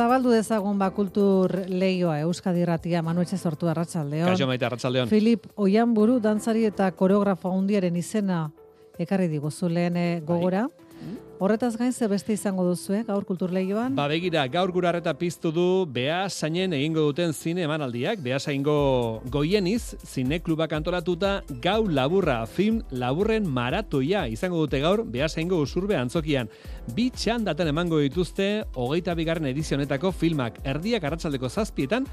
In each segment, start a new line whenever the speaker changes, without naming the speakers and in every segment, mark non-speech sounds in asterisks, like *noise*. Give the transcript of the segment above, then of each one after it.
Zabaldu dezagun ba kultur leioa Euskadi Irratia Manuetxe sortu arratsaldeon.
Kaixo maite arratsaldeon.
Filip Oianburu dantzari eta koreografo hundiaren izena ekarri diguzu lehen eh, gogora. Horretaz gain ze beste izango duzu, eh, gaur kultur leioan?
Ba begira, gaur gurarreta piztu du Bea Sainen egingo duten zine emanaldiak, Bea Saingo goieniz, zine klubak antolatuta gau laburra, film laburren maratoia izango dute gaur Bea Saingo usurbe antzokian. Bi txandaten emango dituzte, hogeita bigarren edizionetako filmak, erdiak arratsaldeko zazpietan,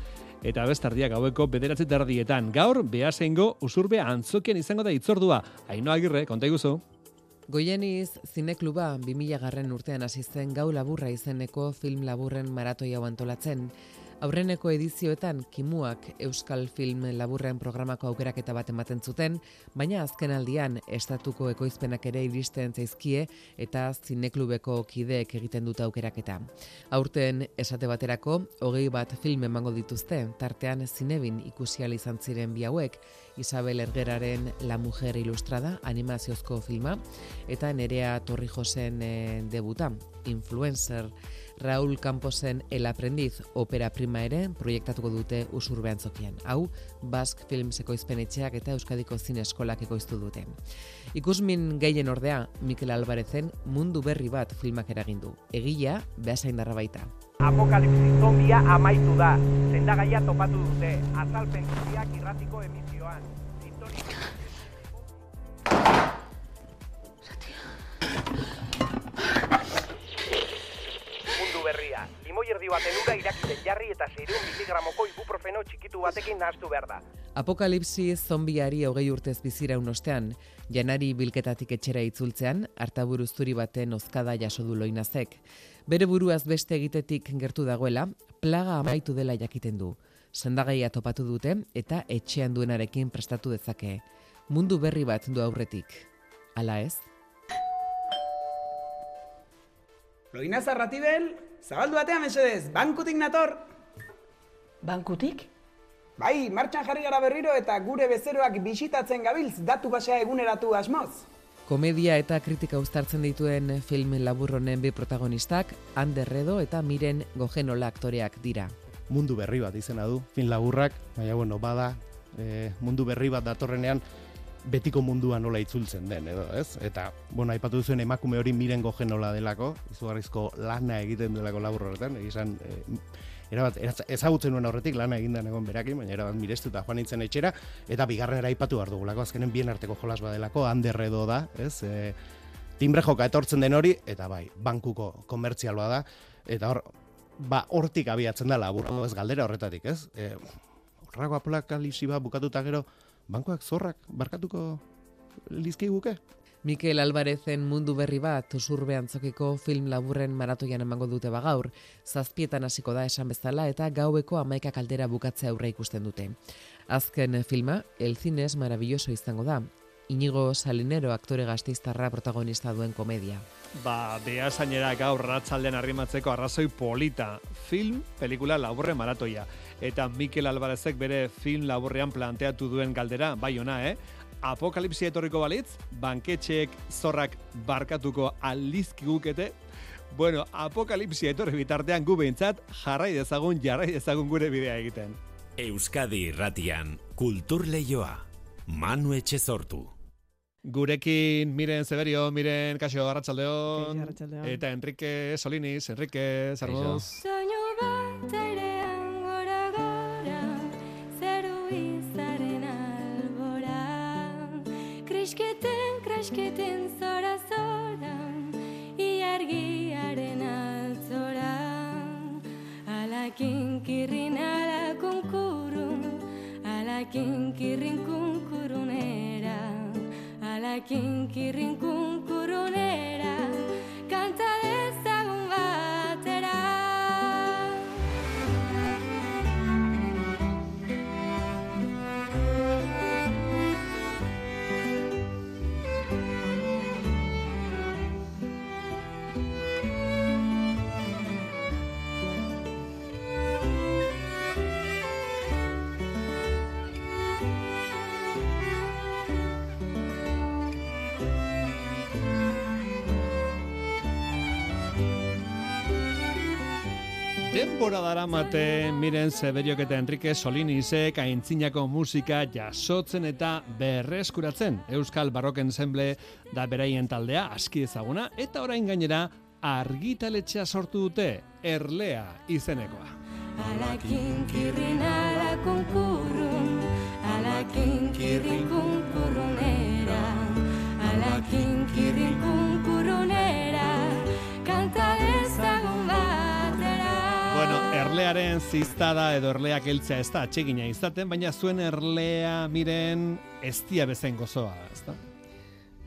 eta bestardiak gaueko bederatzi erdietan. Gaur, Bea Saingo usurbe antzokian izango da itzordua. Aino agirre, konta iguzu.
Goieniz Zinekluba 2000 garren urtean hasi zen gau laburra izeneko film laburren maratoi hau antolatzen. Aurreneko edizioetan Kimuak Euskal Film Laburren programako aukeraketa bat ematen zuten, baina azken aldian estatuko ekoizpenak ere iristen zaizkie eta zineklubeko kideek egiten dute aukeraketa. Aurten esate baterako, hogei bat film emango dituzte, tartean zinebin ikusial izan ziren bi hauek, Isabel Ergeraren La Mujer Ilustrada animaziozko filma, eta Nerea Torrijosen e, debuta, Influencer, Raúl Camposen El Aprendiz opera prima ere proiektatuko dute usurbean zokian. Hau, Basque Films ekoizpenetxeak eta Euskadiko Zine Eskolak ekoiztu dute. Ikusmin gehien ordea, Mikel Albarezen mundu berri bat filmak eragindu. Egia, behasaindarra baita.
Apokalipsi zombia amaitu da. Sendagaia topatu dute. Azalpen guztiak irratiko emisioan. Erdi baten ura irakiten jarri eta 600 miligramoko ibuprofeno txikitu batekin nahastu behar da.
Apokalipsi zombiari hogei urtez bizira unostean, janari bilketatik etxera itzultzean, hartaburu zuri baten ozkada jaso du loinazek. Bere buruaz beste egitetik gertu dagoela, plaga amaitu dela jakiten du. Sendagaia topatu dute eta etxean duenarekin prestatu dezake. Mundu berri bat du aurretik. Hala ez?
Loina zarratibel, zabaldu batean mesedez, bankutik nator.
Bankutik?
Bai, martxan jarri gara berriro eta gure bezeroak bisitatzen gabiltz datu basea eguneratu asmoz.
Komedia eta kritika uztartzen dituen film laburronen bi protagonistak, Ander Redo eta Miren Gogenola aktoreak dira.
mundu berri bat izena du, fin laburrak, baina bueno, bada, e, mundu berri bat datorrenean, betiko mundua nola itzultzen den, edo, ez? Eta, bueno, aipatu duzuen emakume hori miren gogenola delako, izugarrizko lana egiten delako labur horretan, egizan, e, erabat, eraz- ezagutzen nuen horretik lana egindan egon berakin, baina erabat mirestuta joan nintzen etxera, eta bigarrenera aipatu behar dugulako, azkenen bien arteko jolas badelako, handerredo da, ez? E, timbre joka etortzen den hori, eta bai, bankuko komertzial bada, eta hor, ba, hortik abiatzen da laburra, ez galdera horretatik, ez? E, horrako apokalipsi bat bukatuta gero, bankoak zorrak barkatuko lizkiguke?
Mikel Albarezen mundu berri bat usurbe antzokiko film laburren maratoian emango dute bagaur, zazpietan hasiko da esan bezala eta gaueko amaika kaldera bukatzea aurre ikusten dute. Azken filma, El Cines maravilloso izango da, Inigo Salinero aktore gazteiztarra protagonista duen komedia.
Ba, Bea Sainera gaur ratzalden arrimatzeko arrazoi polita. Film, pelikula laburre maratoia. Eta Mikel Alvarezek bere film laburrean planteatu duen galdera, bai ona, eh? Apokalipsia etorriko balitz, banketxeek zorrak barkatuko aldizkigukete, Bueno, apokalipsia etorri bitartean gu behintzat jarrai dezagun, jarrai dezagun gure bidea egiten.
Euskadi irratian kultur leioa. Manu Etxezortu.
Gurekin Miren Zeberio, Miren Kaixo Arratsaldeon
Kaixo, arratsaldeon.
eta Enrique Solinis, Enrique Zarmoz.
Soinu bat airean gora gora, zeru izaren albora. Krisketen, krasketen zora zora, iargiaren altzora. Alakin kirrin ala kunkurun, alakin kirrin
denbora daramate miren Zeberiok eta Enrique Solinisek aintzinako musika jasotzen eta berreskuratzen. Euskal Barroken Ensemble da beraien taldea aski ezaguna eta orain gainera argitaletxea sortu dute Erlea izenekoa.
Alakin kirrin ala alakin kirrin kunkurrunera, alakin kirrin kunkurrunera, kanta ezagun batera.
Bueno, erlearen ziztada edo erleak heltzea ez da atxegina izaten, baina zuen erlea miren ez dia bezain gozoa, ez da?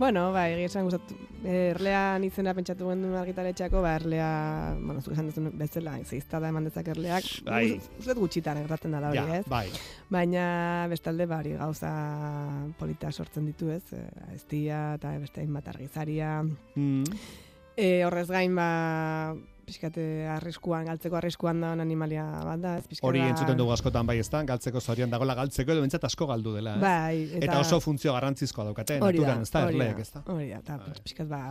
Bueno, ba, egia esan gustatu. Erlean izena pentsatu genuen argitaletxeako, ba, erlea, bueno, zuk esan duzun bezala, ziztada eman dezak erleak.
Bai.
Uzet gutxitan gertatzen da hori,
Ja,
ez?
bai.
Baina bestalde ba, hori gauza polita sortzen ditu, ez? Eh, Eztia eta beste hainbat argizaria.
Mm.
E, horrez gain, ba, pixkate arriskuan, galtzeko arriskuan da animalia bat da, ez pixka
Hori
da-
entzuten dugu askotan bai ezta, galtzeko zorian dagoela galtzeko edo bentsat asko galdu dela, ez?
Bai,
eta,
eta-
oso funtzio garrantzizkoa daukate, naturan, ez da, erleek, ez da?
Hori da, eta
Bai.
pixkat ba,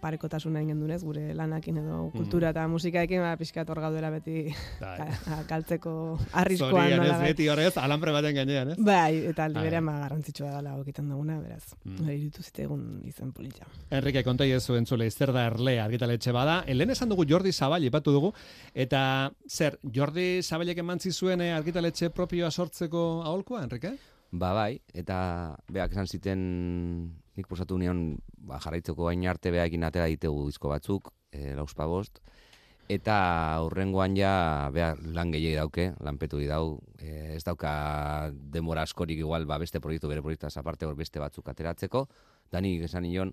parekotasuna egin dunez, gure lanakin edo
Mm.
kultura eta musikaekin, ba, pixkat hor gaudela beti
Bai. *laughs*
ka- galtzeko arriskuan
Zorian ez beti horrez, alambre baten gainean, ez?
Bai, eta aldi
Bai.
berean ba, garrantzitsua dela egiten duguna, beraz.
Mm.
Iritu zitaigun izen polita.
Enrique kontai ez zuen zule zer da erlea argitaletxe bada. Helen esan dugu Jordi Zabal ipatu dugu eta zer Jordi Zabalek emantzi zuen eh, argitaletxe propioa sortzeko aholkua Enrique?
Ba bai, eta beak esan ziten nik posatu nion ba, jarraitzeko bain arte beakin atera ditegu disko batzuk, e, lauspa bost, eta hurrengoan ja bea lan gehiagi dauke, lanpetu dau, e, ez dauka demora askorik igual ba, beste proiektu bere proiektuaz aparte hor beste batzuk ateratzeko, da nik esan nion,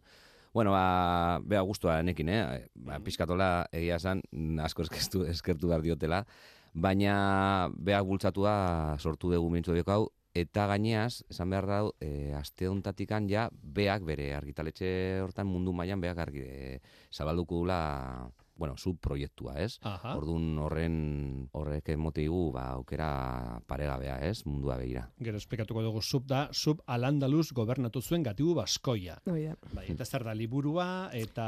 Bueno, ba, bea gustua nekin, eh? Ba, pizkatola egia esan asko eskertu, eskertu behar diotela, baina beak bultzatua sortu dugu minutu hau, eta gaineaz, esan behar dau, e, aste hontatikan ja, beak bere argitaletxe hortan mundu mailan beak argi, e, zabalduko dula, bueno, subproiektua, ez?
Aha.
Orduan horren horrek emote digu, ba, aukera paregabea, ez? Mundua begira.
Gero esplikatuko dugu sub da, sub alandaluz gobernatu zuen gatibu baskoia.
Hori da.
Bai, eta zer da liburua eta...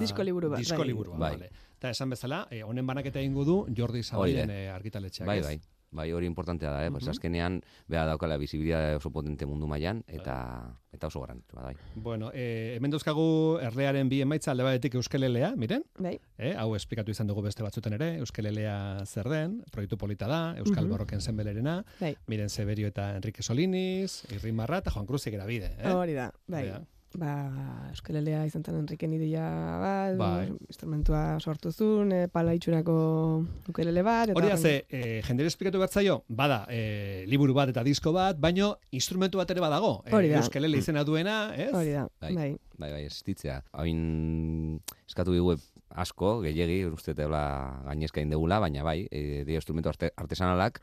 Disko liburu bat,
Disko
bai.
liburua,
Bai.
vale. Eta esan bezala, eh, honen banaketa egingo du Jordi Zabalen
Hori
eh, argitaletxeak,
Bai,
ez?
bai. Bai, hori importantea da, eh? Pues
Mhm.
azkenean, beha daukala bizibilia oso potente mundu mailan eta eta oso garrantzitsua da, bai.
Bueno, eh, hemen dauzkagu erlearen bi emaitza alde batetik euskelelea, miren?
Bai.
Eh, hau esplikatu izan dugu beste batzuten ere, euskelelea zer den, proiektu polita da, Euskal
Mhm.
Borroken zenbelerena,
Bai.
miren Severio eta Enrique Soliniz, Irri Marra eta Juan Cruz Igerabide, eh?
Hori da, bai.
Bea.
Ba, euskelelea izan zen Enriken ideia bat,
Bai.
instrumentua sortu zuen, e, pala itxurako ukelele bat. eta
Hori da, ze, eh, jendere esplikatu bat zaio, bada, eh, liburu bat eta disko bat, baino instrumentu bat ere badago. Eh,
Hori da.
Euskelele izena duena, ez?
Hori da,
Bai.
bai.
Bai, bai, existitzea. Hain eskatu digu asko, gehiegi, uste teula gainezka indegula, baina bai, e, dira instrumento arte, artesanalak,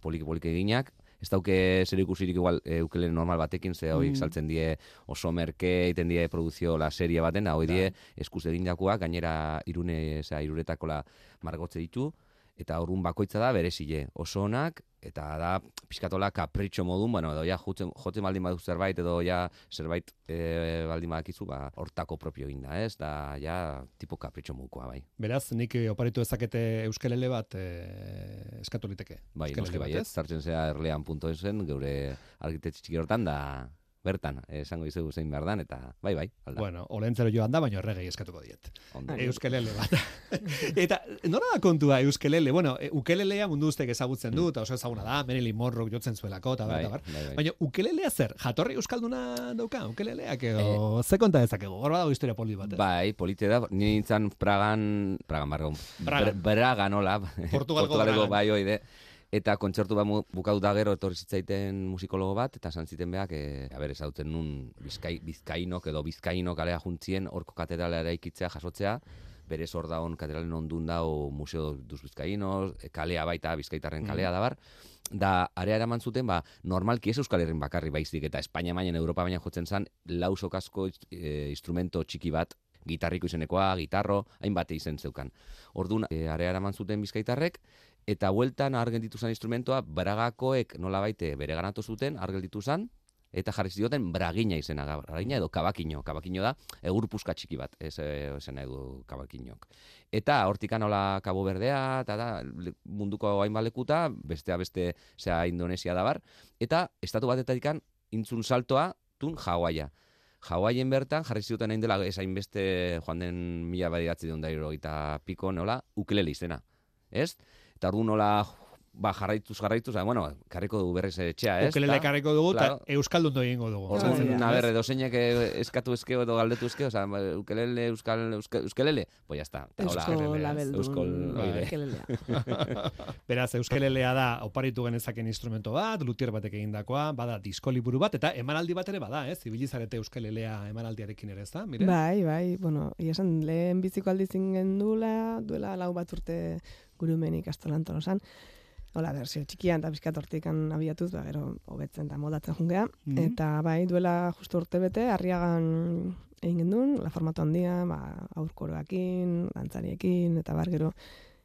poliki-poliki eginak, ez dauke zer ikusirik igual e, ukele normal batekin, ze hori
Mm.
saltzen die oso merke, egiten die produzio la serie baten, hoi die eskuz egindakoak, gainera irune, zera, iruretako la margotze ditu, eta horun bakoitza da berezile, oso onak, eta da pixkatola kapritxo modun, bueno, edo ja jotzen, jotzen baldin badu zerbait, edo ja zerbait e, baldin badakizu, ba, hortako propio egin da, ez? Da, ja, tipo kapritxo modukoa, bai.
Beraz, nik eh, oparitu ezakete euskelele bat eh, eskatu liteke.
Bai,
Euskelele
bai, ez? Zartzen zea erlean.esen, geure argitetxe txiki hortan, da, bertan, esango dizugu zein behar dan, eta bai, bai, alda.
Bueno, olentzero joan da, baina erregei eskatuko diet.
Ondo.
Euskelele bat. *laughs* eta nola da kontua euskelele? Bueno, e, ukelelea mundu ustek ezagutzen du, eta oso ezaguna da, Marilyn Monroe jotzen zuelako, eta
Bai,
bar.
bai, bai.
Baina ukelelea zer? Jatorri euskalduna dauka, ukeleleak edo, ze konta dezakegu? Hor badago historia poli bat, ez?
Bai, polite da, ni nintzen Pragan, Pragan bargon,
Bragan.
Bra- Braga nola,
Portugalgo
Portugalgo
Bragan.
bai oide, eta kontzertu bat bukatu da gero etorri zitzaiten musikologo bat, eta esan ziten beak, e, a ber, ezauten nun bizkai, bizkainok edo bizkainok alea juntzien, horko katedralera ikitzea, jasotzea, bere zor da katedralen ondun dao Museo duz Bizkainos, e, kalea baita, bizkaitarren kalea
Mhm.
da bar, da area eraman zuten, ba, normalki ez Euskal Herrin bakarri baizik, eta Espainia mailan Europa baina jotzen zan, lau sokazko e, instrumento txiki bat, gitarriko izenekoa, gitarro, hainbat izen zeukan. Orduan, e, area eraman zuten bizkaitarrek, eta bueltan argen dituzan instrumentoa, bragakoek nola baite bere ganatu zuten, argel dituzan, eta jarri zioten bragina izena, bragina edo kabakino, kabakino da, egur puska txiki bat, ez eh, esan du kabakinok. Eta hortikan hola Kabo Berdea, eta da, munduko hainbat lekuta, bestea beste, zea Indonesia da bar, eta estatu batetikan intzun saltoa, tun Hawaia. Hawaien bertan, jarri zioten hain dela, ez hainbeste joan den mila badiratzi duen dairo eta piko, nola, ukelele izena. Ez? Eta ordu nola, ba, jarraituz, jarraituz, bueno, karriko du berriz etxea, ez?
Ukelele ekarriko dugu, eta
claro.
euskaldun egingo dugu.
Orduan,
Esaten
a
dut,
ber,
ez?
edo zeinek eh, eskatu eskeo edo galdetu eskeo, oza, ukelele, euskal, euske, euskelele, pues ya está.
Eusko labeldun
Euskol, oire.
ukelelea. *laughs*
Beraz, euskelelea da oparitu genezaken instrumento bat, lutier batek egindakoa, bada disko liburu bat, eta emanaldi bat ere bada, ez? Ibilizarete euskelelea emanaldiarekin ere, ez da? Mire?
Bai, bai, bueno, ia esan lehen biziko aldiz ingen duela, duela lau bat urte gurumen ikastolan tolosan. Hola, berzio txikian eta bizkat hortikan abiatuz, ba, gero hobetzen eta moldatzen jungea.
Mhm.
Eta bai, duela justu urte bete, harriagan egin gendun, la formato handia, ba, aurkoroakin, dantzariekin, eta bar gero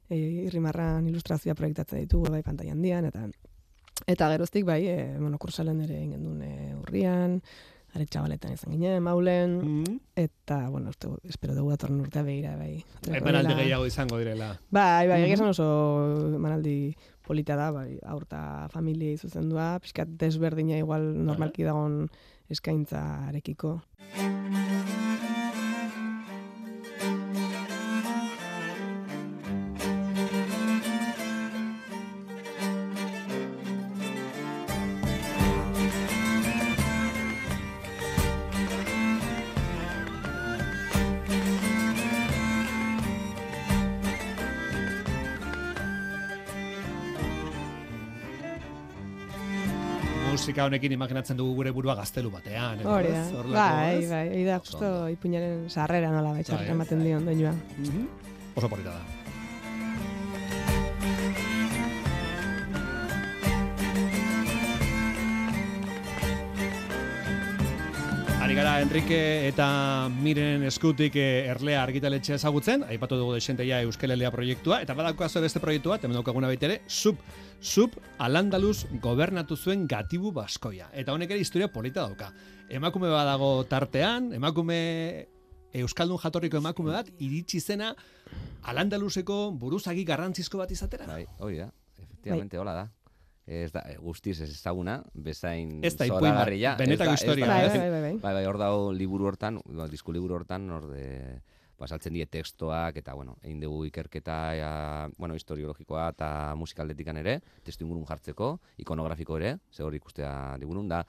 e, irrimarran ilustrazioa proiektatzen ditugu, bai, pantai handian, eta eta geroztik, bai, e, bueno, kursalen ere egin gendun e, urrian, are txabaletan izan ginen, maulen,
Mhm.
eta, bueno, uste, espero dugu datorren urtea begira, bai. Horrela-
gehiago izango direla.
Bai, bai,
Mhm.
esan oso emanaldi polita da, bai, aurta familiei zuzendua, pixkat desberdina igual normalki dagon eskaintzarekiko.
Musika honekin imaginatzen dugu gure burua gaztelu batean.
Hori da, bai, bai, hori da, justo ipuñaren sarrera nola, bai,
Bai,
ematen dion doinua.
Mhm. Oso polita da. Ari gara Enrique eta Miren eskutik eh, erlea argitaletxea ezagutzen, aipatu dugu desenteia Euskelelea proiektua, eta badaukazu beste proiektu bat, hemen daukaguna baita ere, sub, sub Alandaluz gobernatu zuen gatibu baskoia. Eta honek ere historia polita dauka. Emakume badago tartean, emakume Euskaldun jatorriko emakume bat, iritsi zena Alandaluzeko buruzagi garrantzizko bat izatera.
Bai, hori da, efectivamente, hola da. Ez da, guztiz ez ezaguna, bezain
Ez da ipuin bat,
zoragarria.
benetako historia?
Bai, bai, bai, bai.
Bai, bai, hor dago liburu hortan, ba, disku liburu hortan, hor de, ba, saltzen die testoak, eta, bueno, egin dugu ikerketa, ja, bueno, historiologikoa eta musikaldetikan ere, testu ingurun jartzeko, ikonografiko ere, ze hor ikustea digunun, da,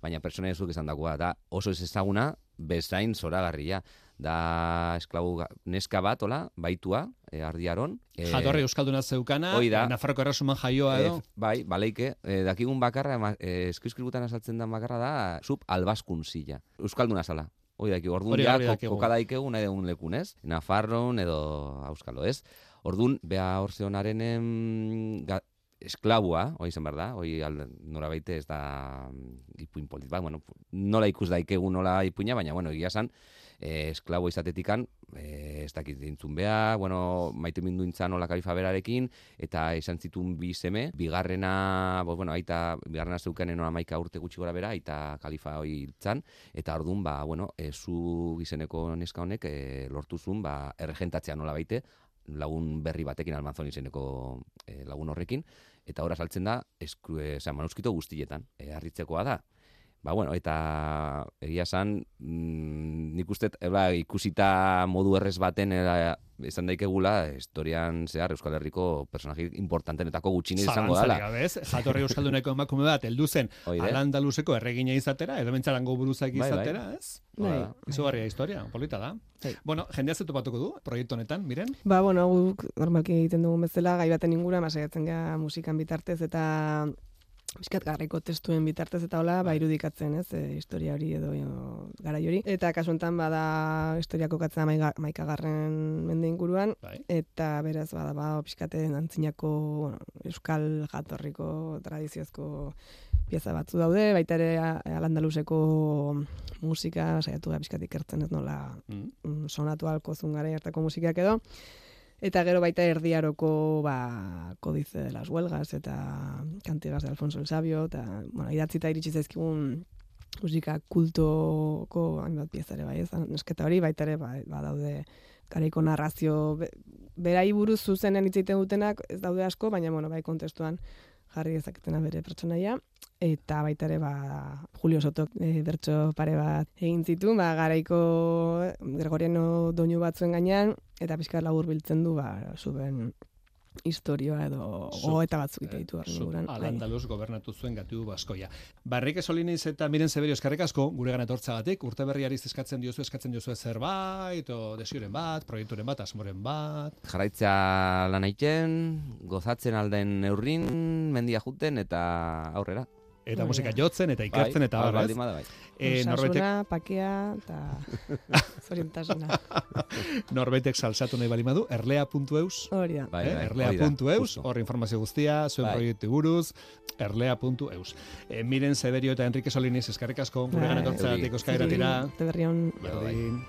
baina pertsona ezuk esan dagoa, da oso ez ezaguna, bezain zoragarria, da esklabu neska bat, hola, baitua, e, ardiaron. e,
Jatorri Euskalduna zeukana,
hoi da.
eh, Nafarroko erresuman jaioa edo.
Eh, bai, baleike, eh, dakigun bakarra, eh, eskrizkributan azaltzen den bakarra da, sub albaskun zila. Euskalduna zala. Hoi daki, orduan ja,
hori
ko-
dakigu.
koka daikegu nahi dugun lekun, ez? Nafarron edo Euskalo, ez? Orduan, beha hor zeonaren esklabua, hoi zen behar da, hoi al, nora baite ez da mm, ipuin polit, ba, bueno, nola ikus daikegu nola ipuina, baina, bueno, egia esan, eh, esklabo izatetikan, eh, ez dakit dintzun beha, bueno, maite mindu intzan nola kalifa berarekin, eta izan zituen bi seme, bigarrena, bo, bueno, aita, bigarrena zeukanen nola maika urte gutxi gora bera, aita kalifa hoi hiltzan, eta orduan, ba, bueno, e, zu gizeneko neska honek e, lortu zuen, ba, erregentatzea nola baite, lagun berri batekin almanzon izeneko e, lagun horrekin, eta ora saltzen da, esku, e, oza, manuskito guztietan, e, harritzekoa da. Ba, bueno, eta egia esan, mm, nik uste, eba, ikusita modu errez baten era, esan daikegula, historian zehar Euskal Herriko personaje importantenetako gutxine izango dela.
gabe, ez? Jatorri Euskalduneko *laughs* emakume bat heldu zen
Hoi da.
Alandaluzeko erregina izatera, edo bentsarango buruzak
Bai, bai.
izatera, ez?
Bai. Bai.
Izugarria historia, polita da. Bueno, jendea zetu batuko du, proiektu honetan, miren?
Ba, bueno, guk normalki egiten dugun bezala, gai baten ingura, masaiatzen ga musikan bitartez eta Bizkat garriko testuen bitartez eta hola, ba, irudikatzen, ez, e, historia hori edo garai hori. Eta kasu honetan bada historia kokatzen maiga, maikagarren mende inguruan, eta beraz bada, ba, pixkaten antzinako, bueno, euskal jatorriko tradiziozko pieza batzu daude, baita ere a- alandaluzeko musika, saiatu da pixkat ikertzen ez nola mm. sonatu alko zungare hartako musikak edo. Eta gero baita erdiaroko ba, kodize de las huelgas eta kantigas de Alfonso el Sabio, eta bueno, idatzita iritsi zaizkigun musika kultoko hainbat pieza ere bai, ez? Nesketa hori baita ere bai, badaude garaiko narrazio be, berai buruz zuzenen hitz egiten dutenak ez daude asko, baina bueno, bai kontestuan jarri dezaketena bere pertsonaia eta baita ere ba Julio Soto e, bertso pare bat egin zitu, ba garaiko Gregoriano doinu batzuen gainean eta pixka labur biltzen du ba zuben historioa edo gogoeta batzuk ite ditu
Zuk
inguruan.
Al
bai.
Gobernatu zuen gatu baskoia. Barrike Soliniz eta Miren Severio eskarrik asko gure etortzagatik urte berriari eskatzen diozu eskatzen diozu zerbait o desioren bat, proiekturen bat, asmoren bat.
Jarraitza lan egiten, gozatzen alden neurrin, mendia juten eta aurrera.
Eta musika jotzen eta ikertzen
Bai,
eta
hor
bar, ez?
baldin bada bai.
Eh, norbaitek,
Osasuna, pakea eta *laughs* zorientasuna.
norbaitek salsatu nahi bali badu, erlea.eus,
Hori da.
Bai,
eh,
bai,
erlea.eus, hor informazio guztia, zuen
Bai.
proiektu buruz, erlea.eus. Eh, Miren Severio eta Enrique Soliniz eskarrik asko gure
Bai. Urte berri on.
Bai.
Berdin.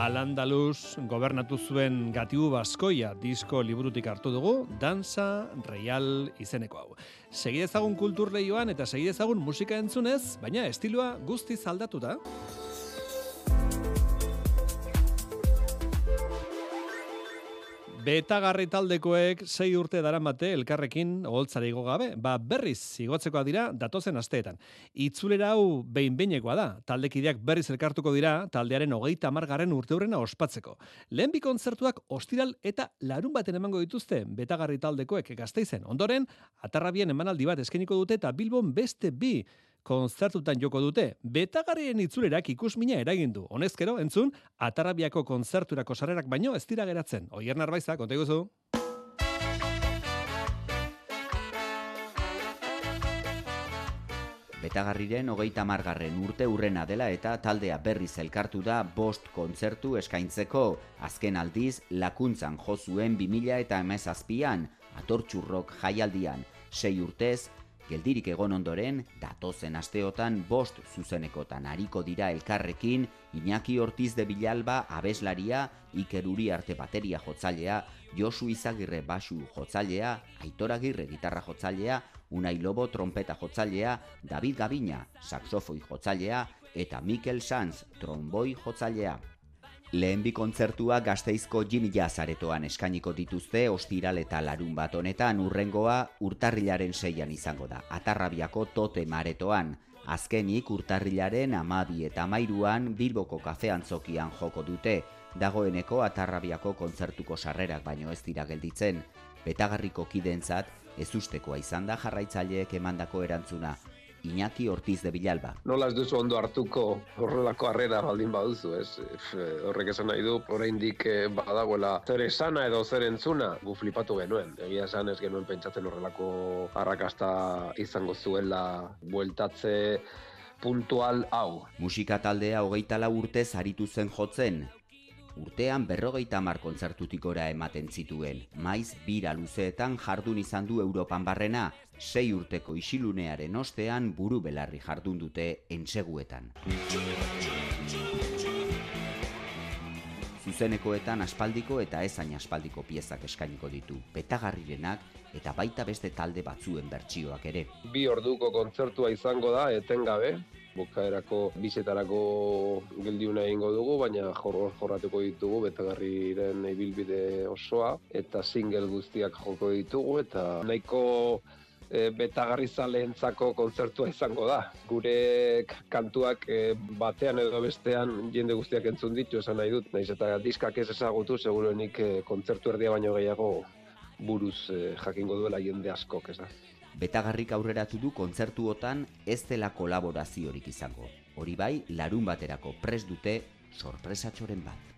Al-Andalus gobernatu zuen gatibu baskoia disko liburutik hartu dugu, Danza Real izeneko hau. Segi ezagun kultur lehioan eta segi ezagun musika entzunez, baina estiloa guztiz aldatuta. Betagarri taldekoek sei urte daramate elkarrekin oholtzara igo gabe, ba berriz igotzekoa dira datozen asteetan. Itzulera hau behin behinekoa da, taldekideak berriz elkartuko dira taldearen hogeita amargarren urteurrena ospatzeko. Lehen bi kontzertuak ostiral eta larun baten emango dituzte betagarri taldekoek gazteizen. Ondoren, atarrabien emanaldi bat eskeniko dute eta Bilbon beste bi kontzertutan joko dute. Betagarrien itzulerak ikusmina eragin du. Honezkero, entzun, atarrabiako kontzerturako sarrerak baino ez dira geratzen. Oier Narbaiza, konta iguzu.
Betagarriren hogeita margarren urte urrena dela eta taldea berriz elkartu da bost kontzertu eskaintzeko. Azken aldiz, lakuntzan jo zuen 2000 eta emezazpian, atortxurrok jaialdian. Sei urtez, geldirik egon ondoren, datozen asteotan bost zuzenekotan ariko dira elkarrekin, Iñaki Ortiz de Bilalba abeslaria, Iker Uriarte bateria jotzailea, Josu Izagirre basu jotzailea, Aitor Agirre gitarra jotzailea, Unai Lobo trompeta jotzailea, David Gabina saxofoi jotzailea eta Mikel Sanz tromboi jotzailea. Lehen bi kontzertua gazteizko Jimmy Jazz aretoan eskainiko dituzte ostiral eta larun bat honetan urrengoa urtarrilaren seian izango da. Atarrabiako tote maretoan. Azkenik urtarrilaren amabi eta amairuan Bilboko kafean zokian joko dute. Dagoeneko atarrabiako kontzertuko sarrerak baino ez dira gelditzen. Betagarriko kidentzat ez ustekoa izan da jarraitzaileek emandako erantzuna. Iñaki Ortiz de Bilalba.
Nola ez duzu ondo hartuko horrelako harrera baldin baduzu, ez? Horrek esan nahi du, oraindik eh, badagoela zer esana edo zer entzuna, gu flipatu genuen. Egia esan ez genuen pentsatzen horrelako arrakasta izango zuela bueltatze puntual hau.
Musika taldea hogeita lau urtez aritu zen jotzen. Urtean berrogeita hamar kontzertutik gora ematen zituen. Maiz bira luzeetan jardun izan du Europan barrena, sei urteko isilunearen ostean buru belarri jardun dute entseguetan. Zuzenekoetan aspaldiko eta ezain aspaldiko piezak eskainiko ditu, betagarrirenak eta baita beste talde batzuen bertsioak ere.
Bi orduko kontzertua izango da, etengabe, bukaerako bizetarako geldiuna egingo dugu, baina jor, jorratuko ditugu betagarriren ibilbide osoa, eta single guztiak joko ditugu, eta nahiko e, betagarri zaleentzako kontzertua izango da. Gure kantuak e, batean edo bestean jende guztiak entzun ditu esan nahi dut, naiz eta diskak ez ezagutu, seguruenik e, kontzertu erdia baino gehiago buruz e, jakingo duela jende askok, ez da.
Betagarrik aurreratu du kontzertuotan ez dela kolaboraziorik izango. Hori bai, larun baterako pres dute sorpresatxoren bat.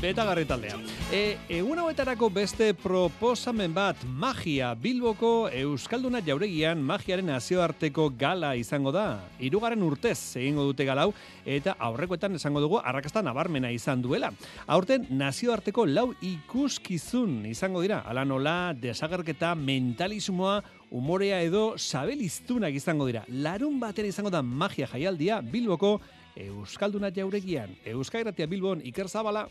Betagarri taldea. E, egun hauetarako beste proposamen bat magia Bilboko Euskalduna jauregian magiaren nazioarteko gala izango da. Hirugarren urtez egingo dute galau eta aurrekoetan esango dugu arrakasta nabarmena izan duela. Aurten nazioarteko lau ikuskizun izango dira. Ala nola desagerketa mentalismoa umorea edo sabeliztunak izango dira. Larun baten izango da magia jaialdia Bilboko Euskalduna jauregian. Euskairatia Bilbon Iker Zabala.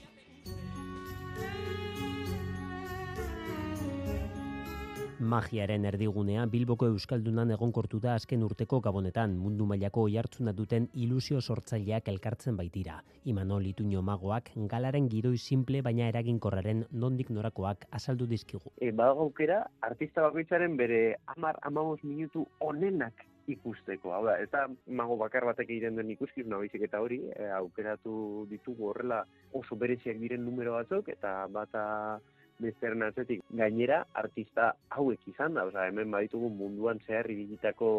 Magiaren erdigunea Bilboko Euskaldunan egonkortu da azken urteko gabonetan mundu mailako oihartzuna duten ilusio sortzaileak elkartzen baitira. Imanol Ituño magoak galaren gidoi simple baina eraginkorraren nondik norakoak azaldu dizkigu.
E, badago aukera, artista bakoitzaren bere amar amamos minutu onenak ikusteko. Hau da, ez da mago bakar batek egiten den ikuskizuna baizik eta hori, e, aukeratu ditugu horrela oso bereziak diren numero batzuk, eta bata besteren atzetik gainera artista hauek izan da, osea hemen baditugu munduan zehar ibilitako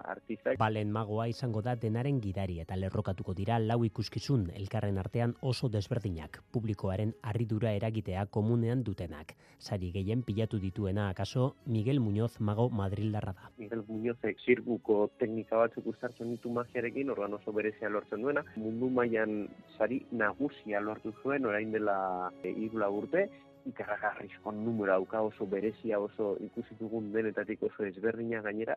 artistak.
Balen magoa izango da denaren gidari eta lerrokatuko dira lau ikuskizun elkarren artean oso desberdinak, publikoaren harridura eragitea komunean dutenak. Sari gehien pilatu dituena akaso Miguel Muñoz mago Madrildarra da.
Miguel Muñozek zirkuko teknika batzuk uztartzen ditu magiarekin, organ oso berezia lortzen duena, mundu mailan sari nagusia lortu zuen orain dela e, urte ikarragarrizko numero dauka oso berezia oso ikusi dugun denetatik oso ezberdina gainera.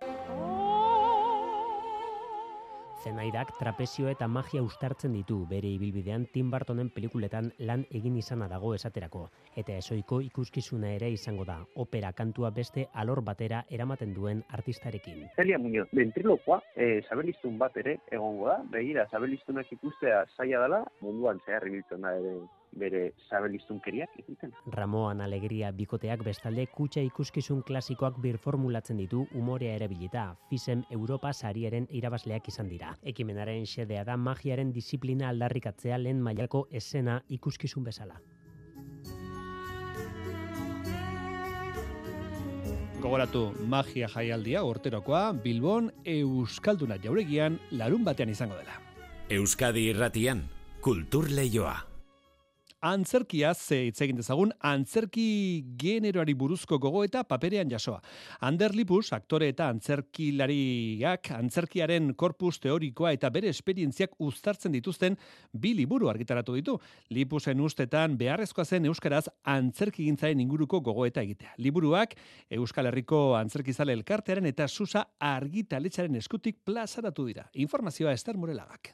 Zenaidak trapezio eta magia ustartzen ditu bere ibilbidean Tim Burtonen pelikuletan lan egin izana dago esaterako. Eta esoiko ikuskizuna ere izango da, opera kantua beste alor batera eramaten duen artistarekin.
Celia Muñoz, ventrilokoa, e, sabeliztun bat ere egongo da, begira, sabelistunak ikustea zaila dela, munduan zehar ibiltzen da ere bere sabelistunkeriak egiten.
Ramoan Alegria bikoteak bestalde kutxa ikuskizun klasikoak birformulatzen ditu umorea erabilita. Fisem Europa sariaren irabazleak izan dira. Ekimenaren xedea da magiaren disiplina aldarrikatzea lehen mailako esena ikuskizun bezala.
Gogoratu magia jaialdia urterokoa Bilbon Euskalduna jauregian larun batean izango dela.
Euskadi irratian, kultur leioa
antzerkia ze hitz egin dezagun antzerki generoari buruzko gogo eta paperean jasoa. Ander Lipus, aktore eta antzerkilariak antzerkiaren korpus teorikoa eta bere esperientziak uztartzen dituzten bi liburu argitaratu ditu. Lipusen ustetan beharrezkoa zen euskaraz antzerkigintzaren inguruko gogo eta egitea. Liburuak Euskal Herriko antzerkizale elkartearen eta susa argitaletxaren eskutik plazaratu dira. Informazioa Ester Morelagak.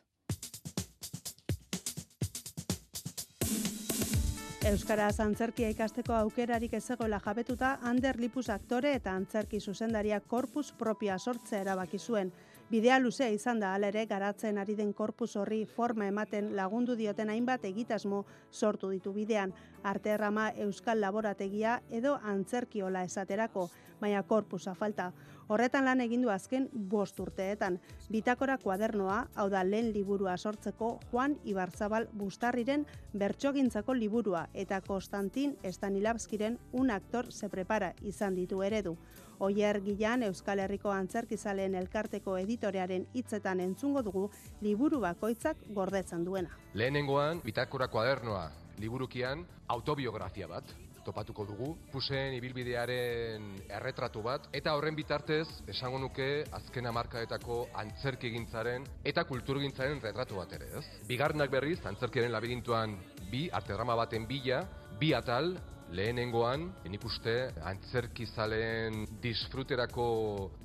Euskaraz antzerkia ikasteko aukerarik ezegoela jabetuta, Ander Lipus aktore eta antzerki zuzendaria korpus propia sortzea erabaki zuen. Bidea luzea izan da alere garatzen ari den korpus horri forma ematen lagundu dioten hainbat egitasmo sortu ditu bidean. Arte errama Euskal Laborategia edo antzerkiola esaterako, baina korpusa falta. Horretan lan egin du azken bost urteetan. Bitakora kuadernoa, hau da lehen liburua sortzeko Juan Ibarzabal Bustarriren bertsogintzako liburua eta Konstantin Stanilabskiren un aktor se prepara izan ditu eredu. Oier Gilan Euskal Herriko Antzerkizaleen elkarteko editorearen hitzetan entzungo dugu liburu bakoitzak gordetzen duena.
Lehenengoan, bitakora kuadernoa, liburukian autobiografia bat, topatuko dugu, pusen ibilbidearen erretratu bat, eta horren bitartez, esango nuke, azken amarkaetako antzerkigintzaren eta kulturgintzaren retratu bat ere, ez? Bigarnak berriz, antzerkiaren labirintuan bi, artedrama baten bila, bi atal, lehenengoan, nik uste, antzerkizalen disfruterako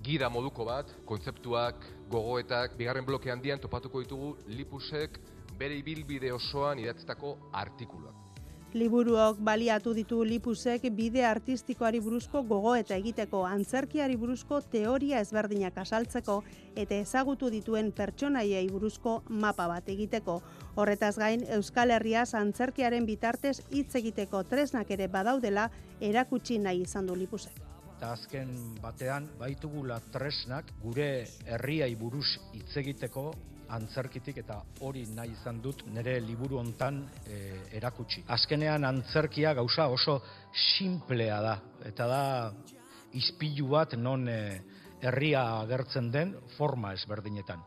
gida moduko bat, kontzeptuak, gogoetak, bigarren bloke handian topatuko ditugu Lipusek bere ibilbide osoan idatzetako artikuluak.
Liburuok baliatu ditu Lipusek bide artistikoari buruzko gogo eta egiteko antzerkiari buruzko teoria ezberdinak asaltzeko eta ezagutu dituen pertsonaiei buruzko mapa bat egiteko. Horretaz gain, Euskal Herria antzerkiaren bitartez hitz egiteko tresnak ere badaudela erakutsi nahi izan du Lipusek.
Eta azken batean baitugula tresnak gure herriai buruz hitz egiteko antzerkitik eta hori nahi izan dut nire liburu hontan e, erakutsi. Azkenean antzerkia gauza oso simplea da eta da izpilu bat non e, herria agertzen den forma ezberdinetan.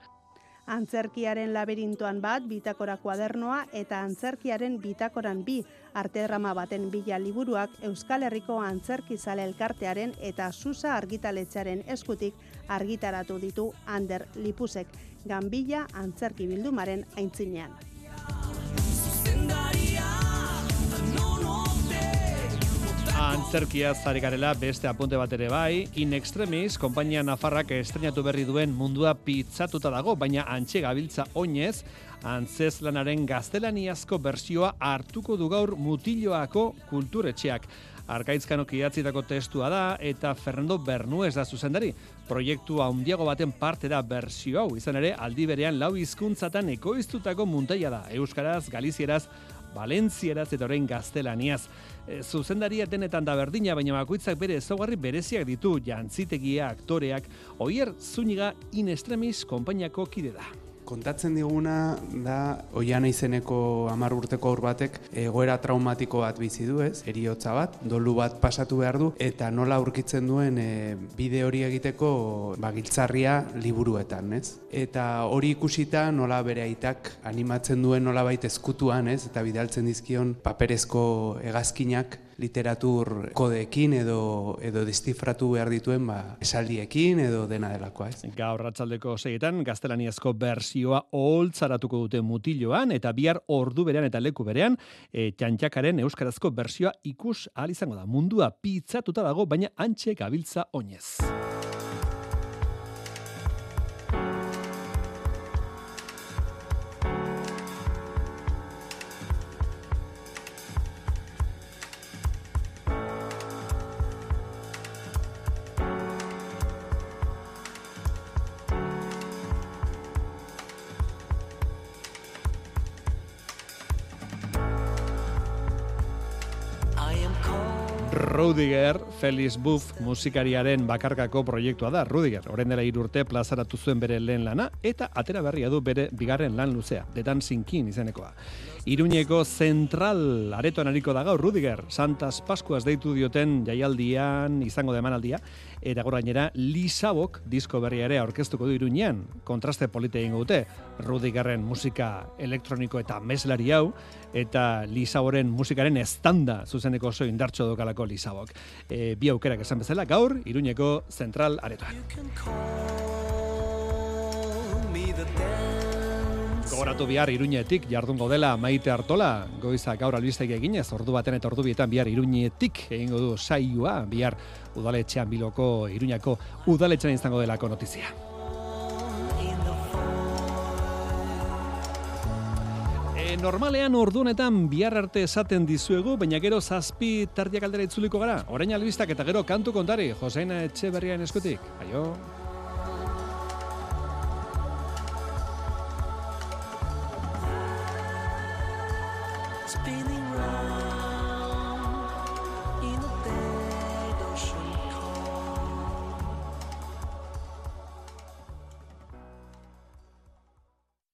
Antzerkiaren laberintoan bat, bitakora kuadernoa eta antzerkiaren bitakoran bi, artedrama baten bila liburuak Euskal Herriko Antzerki Zale Elkartearen eta Susa argitaletxaren eskutik argitaratu ditu Ander Lipusek, Ganbila Antzerki Bildumaren aintzinean.
Antzerkia zari garela beste apunte bat ere bai, in extremis, kompainia Nafarrak estrenatu berri duen mundua pizzatuta dago, baina antxe gabiltza oinez, antzez lanaren gaztelaniazko bersioa hartuko du gaur mutilloako kulturetxeak. Arkaizkanok idatzitako testua da eta Fernando Bernuez da zuzendari. Proiektu handiago baten parte da bersio hau, izan ere aldi berean lau hizkuntzatan ekoiztutako muntaia da. Euskaraz, Galizieraz, Valentzieraz eta orain gaztelaniaz. E, zuzendaria denetan da berdina, baina bakoitzak bere ezaugarri bereziak ditu jantzitegia, aktoreak, oier zuniga in extremis konpainiako kide da
kontatzen diguna da oiana izeneko hamar urteko aur batek egoera traumatiko bat bizi du, ez? Eriotza bat, dolu bat pasatu behar du eta nola aurkitzen duen e, bide hori egiteko bagiltzarria liburuetan, ez? Eta hori ikusita nola bere aitak animatzen duen nola baita eskutuan, ez? Eta bidaltzen dizkion paperezko hegazkinak literatur kodeekin edo edo destifratu behar dituen ba, esaldiekin edo dena delakoa. Ez?
Gaur ratzaldeko seietan gaztelaniazko bersioa oholtzaratuko dute mutiloan eta bihar ordu berean eta leku berean e, txantxakaren euskarazko bersioa ikus ahal izango da. Mundua pizzatuta dago baina antxe gabiltza oinez. Rudiger, Felix Buff musikariaren bakarkako proiektua da. Rudiger, orain dela urte plazaratu zuen bere lehen lana, eta atera berria du bere bigarren lan luzea, The Dancing King izenekoa. Iruñeko zentral aretoan ariko da gaur Rudiger, Santas Pascuas deitu dioten jaialdian izango da emanaldia, eta gainera Lisabok disko berria ere aurkeztuko du Iruñean, kontraste polite egingo dute, Rudigerren musika elektroniko eta meslari hau, eta Lisaboren musikaren estanda zuzeneko oso indartxo dokalako Lisabok. E, bi aukerak esan bezala, gaur, Iruñeko zentral aretoan. Gogoratu bihar iruñetik jardungo dela maite hartola, goiza gaur albiztegi eginez, ordu baten eta ordu bietan bihar iruñetik egingo du saioa, bihar udaletxean biloko iruñako udaletxean izango delako notizia. E, normalean ordunetan bihar arte esaten dizuegu, baina gero zazpi tardiak aldera itzuliko gara. Orain albistak eta gero kantu kontari, Joseina Etxeberrian eskutik. Aio. round